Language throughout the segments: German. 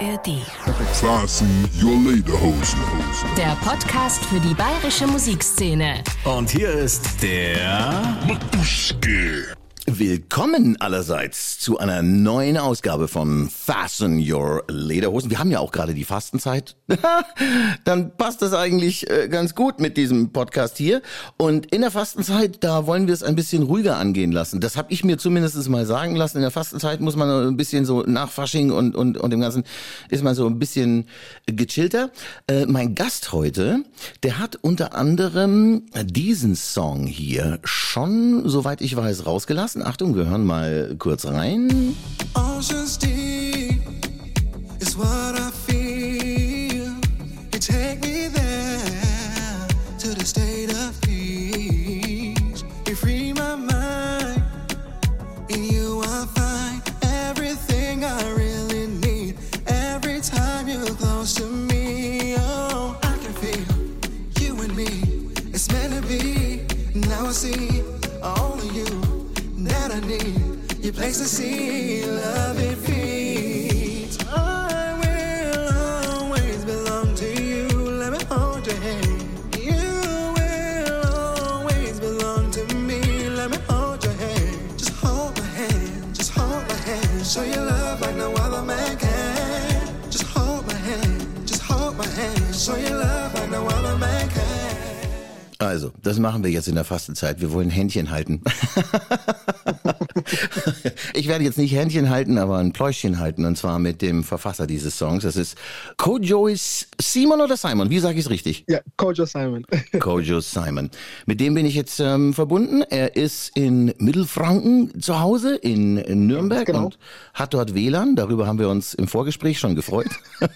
ARD. Your. Der Podcast für die bayerische Musikszene. Und hier ist der Matuschke. Willkommen allerseits zu einer neuen Ausgabe von Fasten Your Lederhosen. Wir haben ja auch gerade die Fastenzeit. Dann passt das eigentlich äh, ganz gut mit diesem Podcast hier. Und in der Fastenzeit, da wollen wir es ein bisschen ruhiger angehen lassen. Das habe ich mir zumindest mal sagen lassen. In der Fastenzeit muss man ein bisschen so nach Fasching und, und, und dem Ganzen ist man so ein bisschen gechillter. Äh, mein Gast heute, der hat unter anderem diesen Song hier schon, soweit ich weiß, rausgelassen. Achtung, wir hören mal kurz rein. Oceans deep is what I feel. You take me there to the state of peace. You free my mind. In you I find everything I really need. Every time you're close to me, oh, I can feel you and me. It's meant to be. Now I see only you that I need. Your place to see love it feeds. I will always belong to you. Let me hold your hand. You will always belong to me. Let me hold your hand. Just hold my hand. Just hold my hand. Show your love like no other man can. Just hold my hand. Just hold my hand. Show your love like no other man can. Also, das machen wir jetzt in der Fastenzeit. Wir wollen Händchen halten. ich werde jetzt nicht Händchen halten, aber ein Pläuschchen halten. Und zwar mit dem Verfasser dieses Songs. Das ist Kojo Simon oder Simon? Wie sage ich es richtig? Ja, Kojo Simon. Kojo Simon. Mit dem bin ich jetzt ähm, verbunden. Er ist in Mittelfranken zu Hause, in, in Nürnberg Genau. und hat dort WLAN. Darüber haben wir uns im Vorgespräch schon gefreut.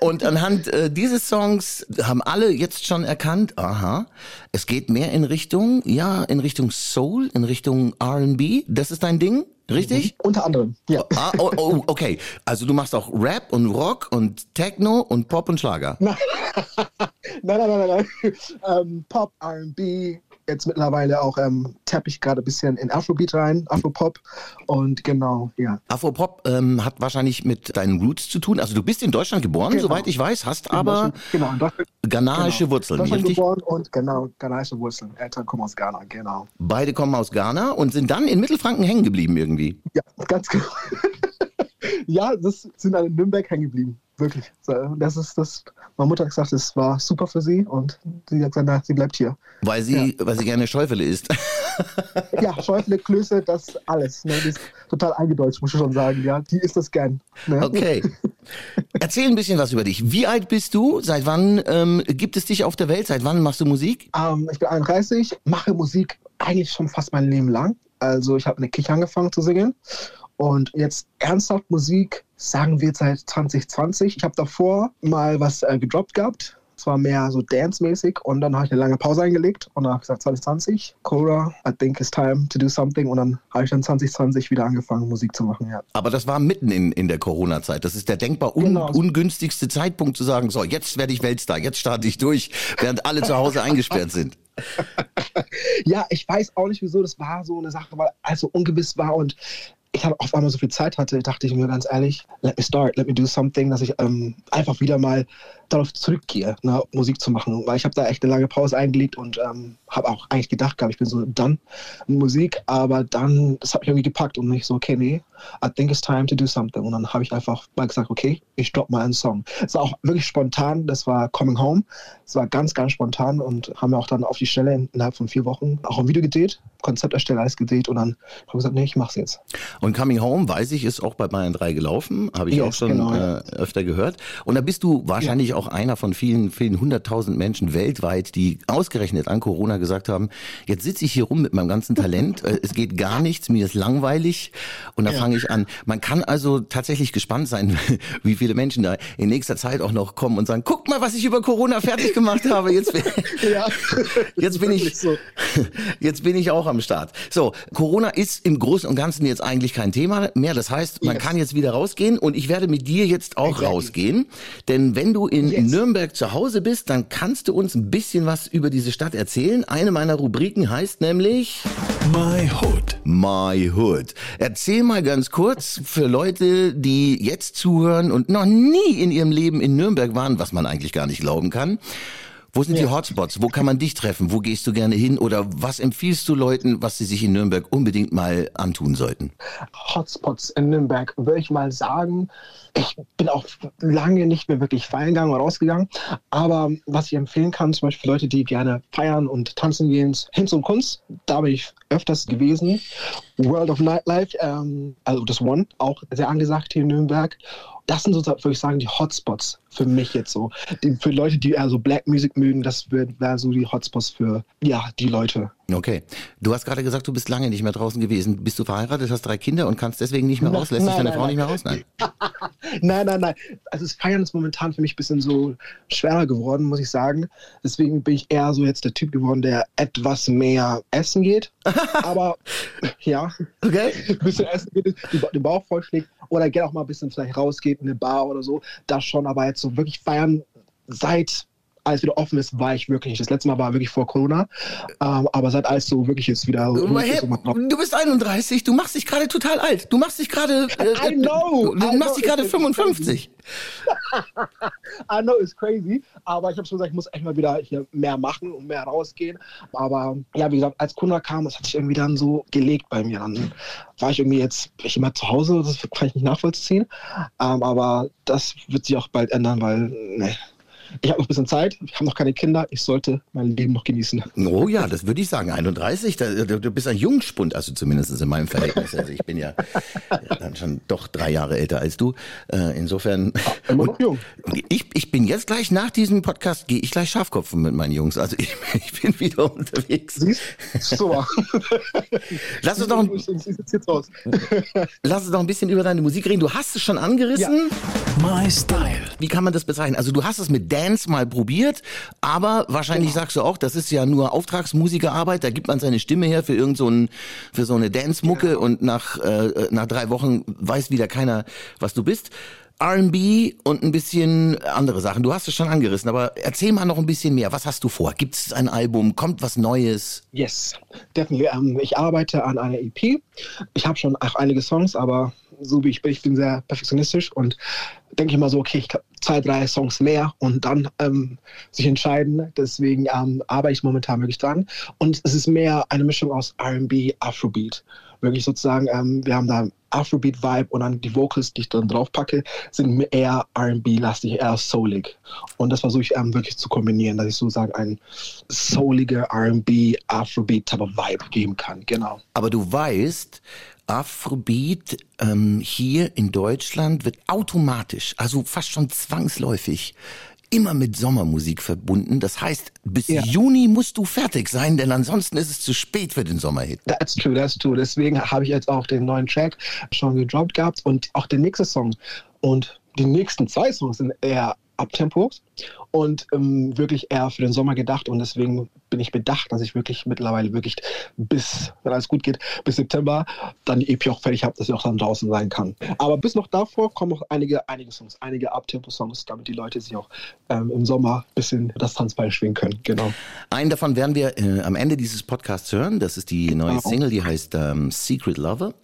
Und anhand äh, dieses Songs haben alle jetzt schon erkannt, aha, es geht mehr in Richtung, ja, in Richtung Soul, in Richtung R&B. Das ist dein Ding, richtig? Unter anderem, ja. Ah, oh, oh, okay. Also du machst auch Rap und Rock und Techno und Pop und Schlager. nein, nein, nein, nein, nein. Ähm, Pop, R&B, jetzt mittlerweile auch ähm, tapp ich gerade ein bisschen in Afrobeat rein, Afropop und genau, ja. Afropop ähm, hat wahrscheinlich mit deinen Roots zu tun. Also du bist in Deutschland geboren, Genau. soweit ich weiß, hast aber genau, in Deutschland, ghanaische genau. Wurzeln, Deutschland richtig? geboren und genau, ghanaische Wurzeln. Eltern kommen aus Ghana, genau. Beide kommen aus Ghana und sind dann in Mittelfranken hängen geblieben irgendwie. Ja, ganz genau. ja, das sind alle in Nürnberg hängen geblieben. Wirklich. Das ist das. Meine Mutter hat gesagt, es war super für sie und sie hat gesagt, na, sie bleibt hier. Weil sie, weil sie gerne Schäufele isst. Ja, Schäufele, Klöße, das alles. Ne? Die ist total eingedeutscht, muss ich schon sagen. Ja, die ist das gern. Ne? Okay. Erzähl ein bisschen was über dich. Wie alt bist du? Seit wann ähm, gibt es dich auf der Welt? Seit wann machst du Musik? Ähm, ich bin 31, mache Musik eigentlich schon fast mein Leben lang. Also ich habe in der Kirche angefangen zu singen und jetzt ernsthaft Musik sagen wir seit 2020. Ich habe davor mal was äh, gedroppt gehabt. Es war mehr so dance-mäßig und dann habe ich eine lange Pause eingelegt und dann habe ich gesagt 2020, Cora, I think it's time to do something und dann habe ich dann 2020 wieder angefangen Musik zu machen, ja. Aber das war mitten in, in der Corona-Zeit. Das ist der denkbar un, Genau. ungünstigste Zeitpunkt zu sagen, so, jetzt werde ich Weltstar, jetzt starte ich durch, während alle zu Hause eingesperrt sind. Ja, ich weiß auch nicht, wieso das war so eine Sache, weil alles so ungewiss war und ich habe auf einmal so viel Zeit hatte, dachte ich mir ganz ehrlich, let me start, let me do something, dass ich ähm, einfach wieder mal darauf zurückgehe, ne, Musik zu machen, weil ich habe da echt eine lange Pause eingelegt und ähm, habe auch eigentlich gedacht, gehabt, ich bin so mit Musik, aber dann, das hat mich irgendwie gepackt und ich so, okay, nee, I think it's time to do something und dann habe ich einfach mal gesagt, okay, ich drop mal einen Song. Es war auch wirklich spontan, das war Coming Home, es war ganz, ganz spontan und haben wir auch dann auf die Stelle innerhalb von vier Wochen auch ein Video gedreht, Konzept erstellt, alles gedreht und dann habe ich gesagt, nee, ich mach's jetzt. Und Coming Home, weiß ich, ist auch bei Bayern 3 gelaufen, habe ich Yes, auch schon genau, ja. äh, öfter gehört. Und da bist du wahrscheinlich auch einer von vielen, vielen hunderttausend Menschen weltweit, die ausgerechnet an Corona gesagt haben, jetzt sitze ich hier rum mit meinem ganzen Talent, äh, es geht gar nichts, mir ist langweilig und da fange ich an. Man kann also tatsächlich gespannt sein, wie viele Menschen da in nächster Zeit auch noch kommen und sagen, guck mal, was ich über Corona fertig gemacht habe, jetzt, Ja. jetzt bin ich, so. Jetzt bin ich auch am Start. So, Corona ist im Großen und Ganzen jetzt eigentlich kein Thema mehr. Das heißt, man Yes. kann jetzt wieder rausgehen und ich werde mit dir jetzt auch Exactly. rausgehen. Denn wenn du in in Yes. Nürnberg zu Hause bist, dann kannst du uns ein bisschen was über diese Stadt erzählen. Eine meiner Rubriken heißt nämlich My Hood. My Hood. Erzähl mal ganz kurz für Leute, die jetzt zuhören und noch nie in ihrem Leben in Nürnberg waren, was man eigentlich gar nicht glauben kann. Wo sind die Hotspots? Wo kann man dich treffen? Wo gehst du gerne hin? Oder was empfiehlst du Leuten, was sie sich in Nürnberg unbedingt mal antun sollten? Hotspots in Nürnberg, würde ich mal sagen. Ich bin auch lange nicht mehr wirklich feiern gegangen oder rausgegangen. Aber was ich empfehlen kann, zum Beispiel für Leute, die gerne feiern und tanzen gehen, Hinz und Kunst, da bin ich öfters gewesen. World of Nightlife, ähm, also das One, auch sehr angesagt hier in Nürnberg. Das sind sozusagen, würde ich sagen, die Hotspots für mich jetzt so. Die, für Leute, die eher so Black Music mögen, das wären so die Hotspots für, ja, die Leute. Okay. Du hast gerade gesagt, du bist lange nicht mehr draußen gewesen. Bist du verheiratet, hast drei Kinder und kannst deswegen nicht mehr raus? Lässt sich deine Frau nein. nicht mehr raus? Nein. Nein, nein, nein. Also das Feiern ist momentan für mich ein bisschen so schwerer geworden, muss ich sagen. Deswegen bin ich eher so jetzt der Typ geworden, der etwas mehr essen geht. Aber ja, Okay. ein bisschen essen geht, den Bauch vollschlägt oder gerne auch mal ein bisschen vielleicht rausgeht in eine Bar oder so. Das schon, aber jetzt so wirklich feiern seit alles wieder offen ist, war ich wirklich nicht. Das letzte Mal war wirklich vor Corona. Ähm, aber seit alles so wirklich jetzt wieder. Aber hey, du bist 31, du machst dich gerade total alt. Du machst dich gerade. Äh, I know, Du, du I machst know, dich gerade it's 55. I know it's crazy, aber ich habe schon gesagt, ich muss echt mal wieder hier mehr machen und mehr rausgehen. Aber ja, wie gesagt, als Corona kam, das hat sich irgendwie dann so gelegt bei mir. Dann war ich irgendwie jetzt ich immer zu Hause, das kann ich nicht nachvollziehen. Ähm, aber das wird sich auch bald ändern, weil ne, ich habe noch ein bisschen Zeit, ich habe noch keine Kinder, ich sollte mein Leben noch genießen. Oh ja, das würde ich sagen. 31, da, du, bist ein Jungspund, also zumindest in meinem Verhältnis. Also ich bin ja dann schon doch drei Jahre älter als du. Äh, insofern. Immer noch jung. Ich, ich bin jetzt gleich nach diesem Podcast, gehe ich gleich Schafkopfen mit meinen Jungs. Also ich, ich bin wieder unterwegs. Siehst So. Lass uns, noch, ein- lass uns noch ein bisschen über deine Musik reden. Du hast es schon angerissen. My Style. Wie kann man das bezeichnen? Also du hast es mit Dance mal probiert, aber wahrscheinlich sagst du auch, das ist ja nur Auftragsmusikerarbeit, da gibt man seine Stimme her für irgend so, ein, für so eine Dance-Mucke und nach, äh, nach drei Wochen weiß wieder keiner, was du bist. R&B und ein bisschen andere Sachen. Du hast es schon angerissen, aber erzähl mal noch ein bisschen mehr. Was hast du vor? Gibt es ein Album? Kommt was Neues? Yes, definitely. Ähm, ich arbeite an einer EP. Ich habe schon auch einige Songs, aber so wie ich bin, ich bin sehr perfektionistisch und denke immer so, okay, ich kann zwei, drei Songs mehr und dann ähm, sich entscheiden. Deswegen ähm, arbeite ich momentan wirklich dran. Und es ist mehr eine Mischung aus RB, Afrobeat. Wirklich sozusagen, ähm, wir haben da Afrobeat-Vibe und dann die Vocals, die ich dann drauf packe, sind eher RB-lastig, eher soulig. Und das versuche ich ähm, wirklich zu kombinieren, dass ich sozusagen ein souliger RB, Afrobeat-Type of Vibe geben kann. Genau. Aber du weißt, Afrobeat ähm, hier in Deutschland wird automatisch, also fast schon zwangsläufig, immer mit Sommermusik verbunden. Das heißt, bis Ja. Juni musst du fertig sein, denn ansonsten ist es zu spät für den Sommerhit. That's true, that's true. Deswegen habe ich jetzt auch den neuen Track schon gedroppt gehabt und auch den nächsten Song. Und die nächsten zwei Songs sind eher Abtempos und ähm, wirklich eher für den Sommer gedacht. Und deswegen bin ich bedacht, dass ich wirklich mittlerweile wirklich bis, wenn alles gut geht, bis September dann die EP auch fertig habe, dass sie auch dann draußen sein kann. Aber bis noch davor kommen noch einige, einige Songs, einige Abtempo-Songs, damit die Leute sich auch ähm, im Sommer ein bisschen das Tanzbein schwingen können. Genau. Einen davon werden wir äh, am Ende dieses Podcasts hören. Das ist die neue Genau. Single, die heißt ähm, Secret Lover.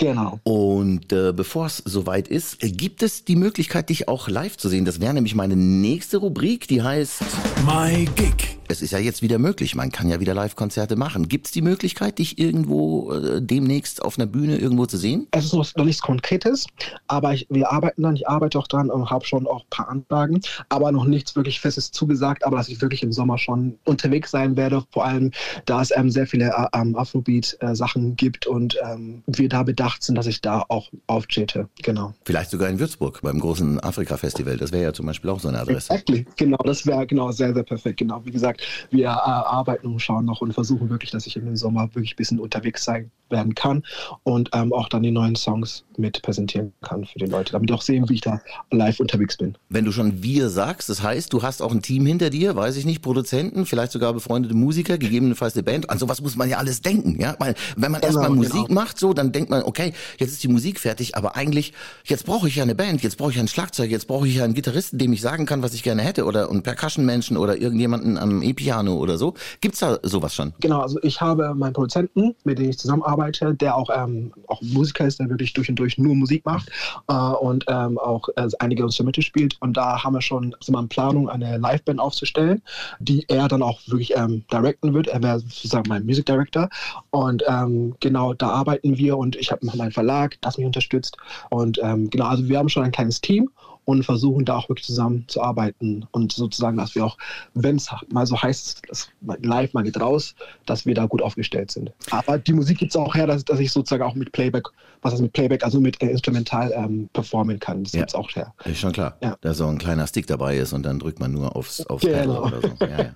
Genau. Und äh, bevor es soweit ist, äh, gibt es die Möglichkeit, dich auch live zu sehen. Das wäre nämlich meine nächste Rubrik, die heißt My Gig. Es ist ja jetzt wieder möglich, man kann ja wieder Live-Konzerte machen. Gibt es die Möglichkeit, dich irgendwo äh, demnächst auf einer Bühne irgendwo zu sehen? Es ist noch, nichts Konkretes, aber ich, wir arbeiten dann, ich arbeite auch dran und habe schon auch ein paar Anfragen, aber noch nichts wirklich Festes zugesagt, aber dass ich wirklich im Sommer schon unterwegs sein werde, vor allem da es ähm, sehr viele äh, ähm, Afrobeat-Sachen gibt und ähm, wir da bedacht sind, dass ich da auch auftrete. Genau. Vielleicht sogar in Würzburg beim großen Afrika-Festival. Das wäre ja zum Beispiel auch so eine Adresse. Exactly. Genau, das wäre genau sehr, sehr perfekt. Genau, wie gesagt, wir äh, arbeiten und schauen noch und versuchen wirklich, dass ich im Sommer wirklich ein bisschen unterwegs sein werden kann und ähm, auch dann die neuen Songs mit präsentieren kann für die Leute, damit auch sehen, wie ich da live unterwegs bin. Wenn du schon wir sagst, das heißt, du hast auch ein Team hinter dir, weiß ich nicht, Produzenten, vielleicht sogar befreundete Musiker, gegebenenfalls eine Band. An sowas muss man ja alles denken, ja. Weil, wenn man erstmal Genau, Musik genau. macht, so, dann denkt man, okay, jetzt ist die Musik fertig, aber eigentlich, jetzt brauche ich ja eine Band, jetzt brauche ich ein Schlagzeug, jetzt brauche ich ja einen Gitarristen, dem ich sagen kann, was ich gerne hätte, oder einen Percussion-Menschen oder irgendjemanden am E-Piano oder so. Gibt's da sowas schon? Genau, also ich habe meinen Produzenten, mit dem ich zusammenarbeite, der auch, ähm, auch Musiker ist, der wirklich durch und durch nur Musik macht äh, und ähm, auch äh, einige Instrumente spielt. Und da haben wir schon sind wir in Planung, eine Liveband aufzustellen, die er dann auch wirklich ähm, directen wird. Er wäre sozusagen mein Music Director. Und ähm, genau, da arbeiten wir und ich habe meinen Verlag, das mich unterstützt. Und ähm, genau, also wir haben schon ein kleines Team und versuchen da auch wirklich zusammen zu arbeiten und sozusagen, dass wir auch, wenn es mal so heißt, das live mal geht raus, dass wir da gut aufgestellt sind. Aber die Musik gibt es auch her, dass, dass ich sozusagen auch mit Playback, was heißt mit Playback, also mit äh, Instrumental ähm, performen kann. Das Ja. gibt's auch her. Ist schon klar. Ja. Da so ein kleiner Stick dabei ist und dann drückt man nur aufs, aufs Genau. Pedal oder so. Ja, ja.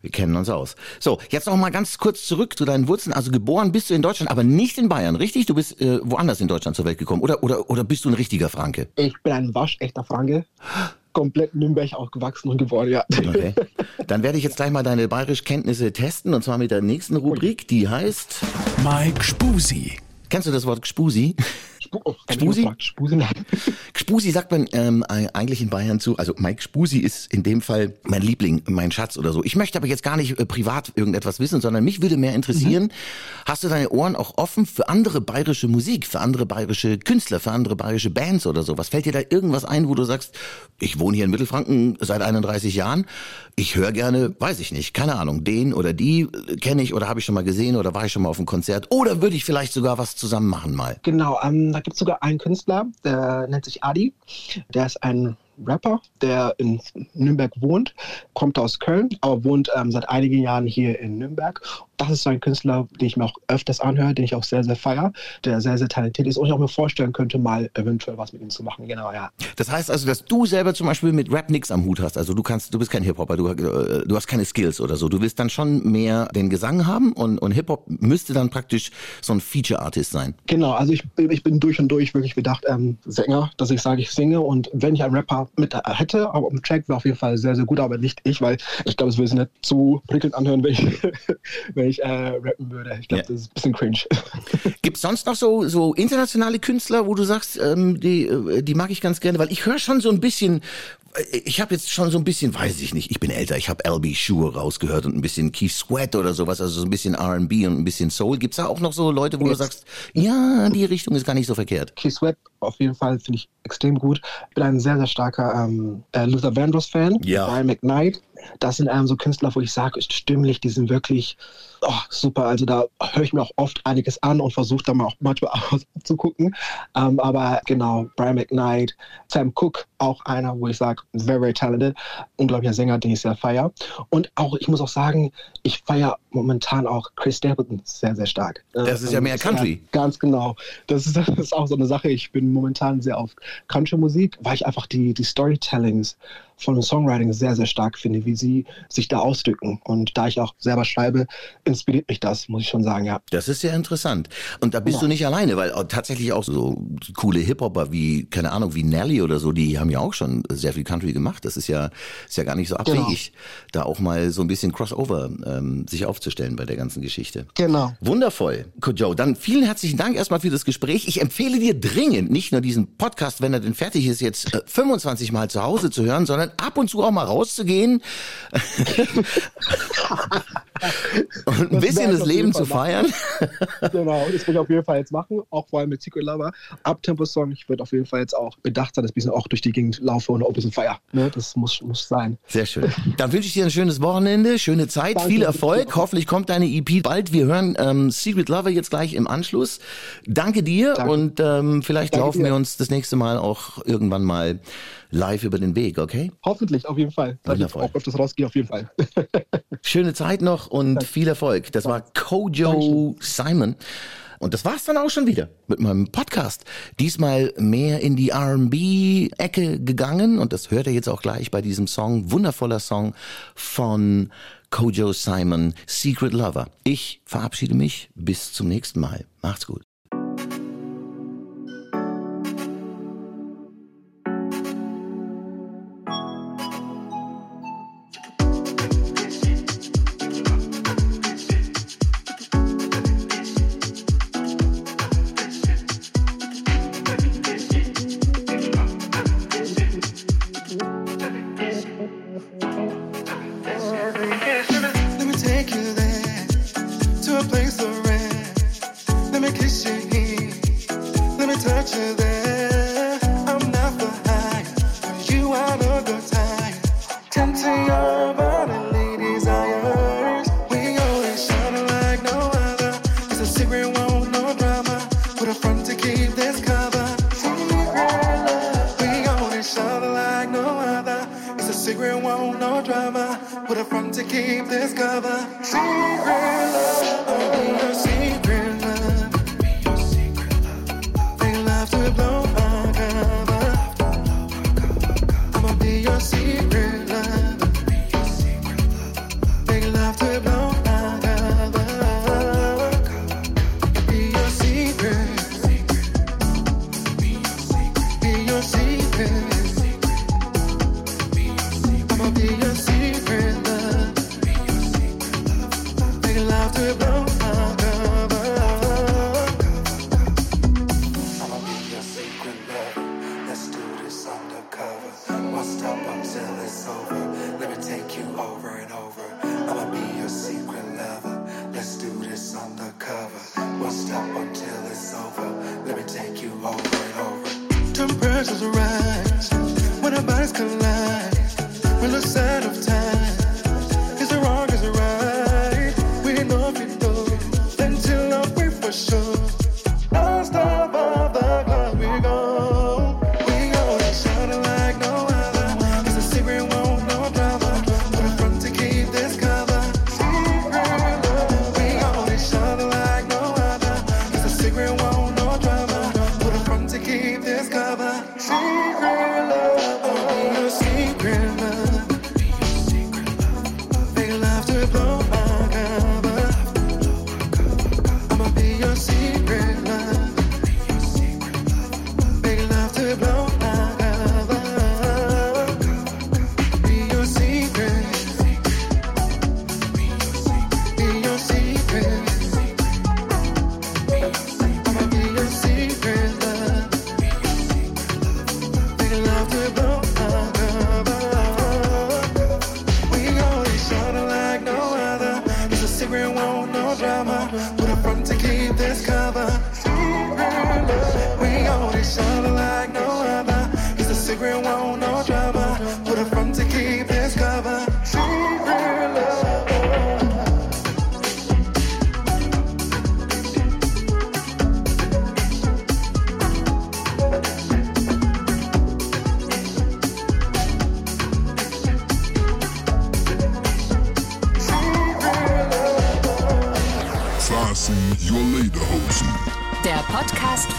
Wir kennen uns aus. So, jetzt noch mal ganz kurz zurück zu deinen Wurzeln. Also geboren bist du in Deutschland, aber nicht in Bayern, richtig? Du bist äh, woanders in Deutschland zur Welt gekommen. Oder, oder, oder bist du ein richtiger Franke? Ich bin ein waschechter Franke, komplett Nürnberg aufgewachsen und geworden, ja. Okay. Dann werde ich jetzt gleich mal deine Bayerisch-Kenntnisse testen und zwar mit der nächsten Rubrik, die heißt. Mike Spusi. Kennst du das Wort Gspusi? Spu oh, Spusi? Spusi? nein. Gspusi sagt man ähm, eigentlich in Bayern zu. Also Mike Spusi ist in dem Fall mein Liebling, mein Schatz oder so. Ich möchte aber jetzt gar nicht äh, privat irgendetwas wissen, sondern mich würde mehr interessieren, hast du deine Ohren auch offen für andere bayerische Musik, für andere bayerische Künstler, für andere bayerische Bands oder so? Was fällt dir da irgendwas ein, wo du sagst, ich wohne hier in Mittelfranken seit 31 Jahren, ich höre gerne, weiß ich nicht, keine Ahnung, den oder die äh, kenne ich oder habe ich schon mal gesehen oder war ich schon mal auf einem Konzert oder würde ich vielleicht sogar was zusammen machen mal? Genau, ähm, da gibt es sogar einen Künstler, der nennt sich Adi. Der ist ein Rapper, der in Nürnberg wohnt, kommt aus Köln, aber wohnt ähm, seit einigen Jahren hier in Nürnberg. Das ist so ein Künstler, den ich mir auch öfters anhöre, den ich auch sehr, sehr feier, der sehr, sehr talentiert ist und ich auch mir vorstellen könnte, mal eventuell was mit ihm zu machen. Genau, ja. Das heißt also, dass du selber zum Beispiel mit Rap nix am Hut hast. Also du kannst, du bist kein Hip-Hopper, du, äh, du hast keine Skills oder so. Du willst dann schon mehr den Gesang haben und, und Hip-Hop müsste dann praktisch so ein Feature-Artist sein. Genau, also ich, ich bin durch und durch wirklich gedacht ähm, Sänger, dass ich sage, ich singe und wenn ich einen Rapper mit hätte, aber im Track wäre auf jeden Fall sehr, sehr gut, aber nicht ich, weil ich glaube, es würde sich nicht so prickelnd anhören, wenn ich, wenn ich äh, rappen würde. Ich glaube, Ja. das ist ein bisschen cringe. Gibt's sonst noch so, so internationale Künstler, wo du sagst, ähm, die, äh, die mag ich ganz gerne? Weil ich höre schon so ein bisschen, äh, ich habe jetzt schon so ein bisschen, weiß ich nicht, ich bin älter, ich habe LB Shure rausgehört und ein bisschen Keith Sweat oder sowas, also so ein bisschen R&B und ein bisschen Soul. Gibt's da auch noch so Leute, wo du sagst, ja, die Richtung ist gar nicht so verkehrt? Keith Sweat auf jeden Fall finde ich extrem gut. Ich bin ein sehr, sehr starker ähm, äh, Luther Vandross-Fan. Ja. Brian McKnight. Das sind ähm, so Künstler, wo ich sage, stimmlich, die sind wirklich oh, super. Also da höre ich mir auch oft einiges an und versuche da mal auch manchmal auszugucken. Ähm, aber genau, Brian McKnight, Sam Cooke, auch einer, wo ich sage, very, very talented. Unglaublicher Sänger, den ich sehr feier. Und auch, ich muss auch sagen, ich feiere momentan auch Chris Stapleton sehr, sehr stark. Das ist ja mehr Country. Ganz genau. Das ist, das ist auch so eine Sache. Ich bin momentan sehr auf Country-Musik, weil ich einfach die, die Storytellings von dem Songwriting sehr, sehr stark finde, wie sie sich da ausdrücken. Und da ich auch selber schreibe, inspiriert mich das, muss ich schon sagen, ja. Das ist ja interessant. Und da bist du nicht alleine, weil tatsächlich auch so coole Hip-Hopper wie, keine Ahnung, wie Nelly oder so, die haben ja auch schon sehr viel Country gemacht. Das ist ja, ist ja gar nicht so abwegig, da auch mal so ein bisschen Crossover ähm, sich aufzustellen bei der ganzen Geschichte. Genau. Wundervoll, Joe. Dann vielen herzlichen Dank erstmal für das Gespräch. Ich empfehle dir dringend, nicht nur diesen Podcast, wenn er denn fertig ist, jetzt äh, 25 Mal zu Hause zu hören, sondern ab und zu auch mal rauszugehen und ein bisschen das Leben zu feiern. Genau, das will ich auf jeden Fall jetzt machen, auch vor allem mit Secret Lover. Abtempo-Song, ich werde auf jeden Fall jetzt auch bedacht sein, dass ich ein bisschen auch durch die Gegend laufe und auch ein bisschen feier. Ne? Das muss, muss sein. Sehr schön. Dann wünsche ich dir ein schönes Wochenende, schöne Zeit, Danke. viel Erfolg. Hoffentlich kommt deine EP bald. Wir hören ähm, Secret Lover jetzt gleich im Anschluss. Danke dir Danke. und ähm, vielleicht Danke laufen dir. wir uns das nächste Mal auch irgendwann mal live über den Weg, okay? Hoffentlich, auf jeden Fall. Wundervoll. auch öfters rausgehe, auf jeden Fall. Schöne Zeit noch und Danke. viel Erfolg. Das war Kojo Simon. Und das war's dann auch schon wieder mit meinem Podcast. Diesmal mehr in die R&B-Ecke gegangen und das hört ihr jetzt auch gleich bei diesem Song, wundervoller Song von Kojo Simon, Secret Lover. Ich verabschiede mich bis zum nächsten Mal. Macht's gut. to keep this cover secret.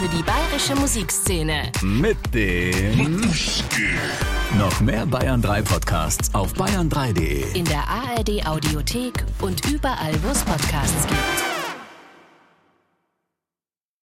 für die bayerische Musikszene. Mit dem. Noch mehr Bayern 3 Podcasts auf bayern3.de. In der ARD Audiothek und überall, wo es Podcasts gibt.